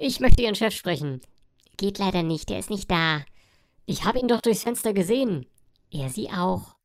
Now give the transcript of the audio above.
Ich möchte Ihren Chef sprechen. Geht leider nicht, er ist nicht da. Ich habe ihn doch durchs Fenster gesehen. Er sie auch.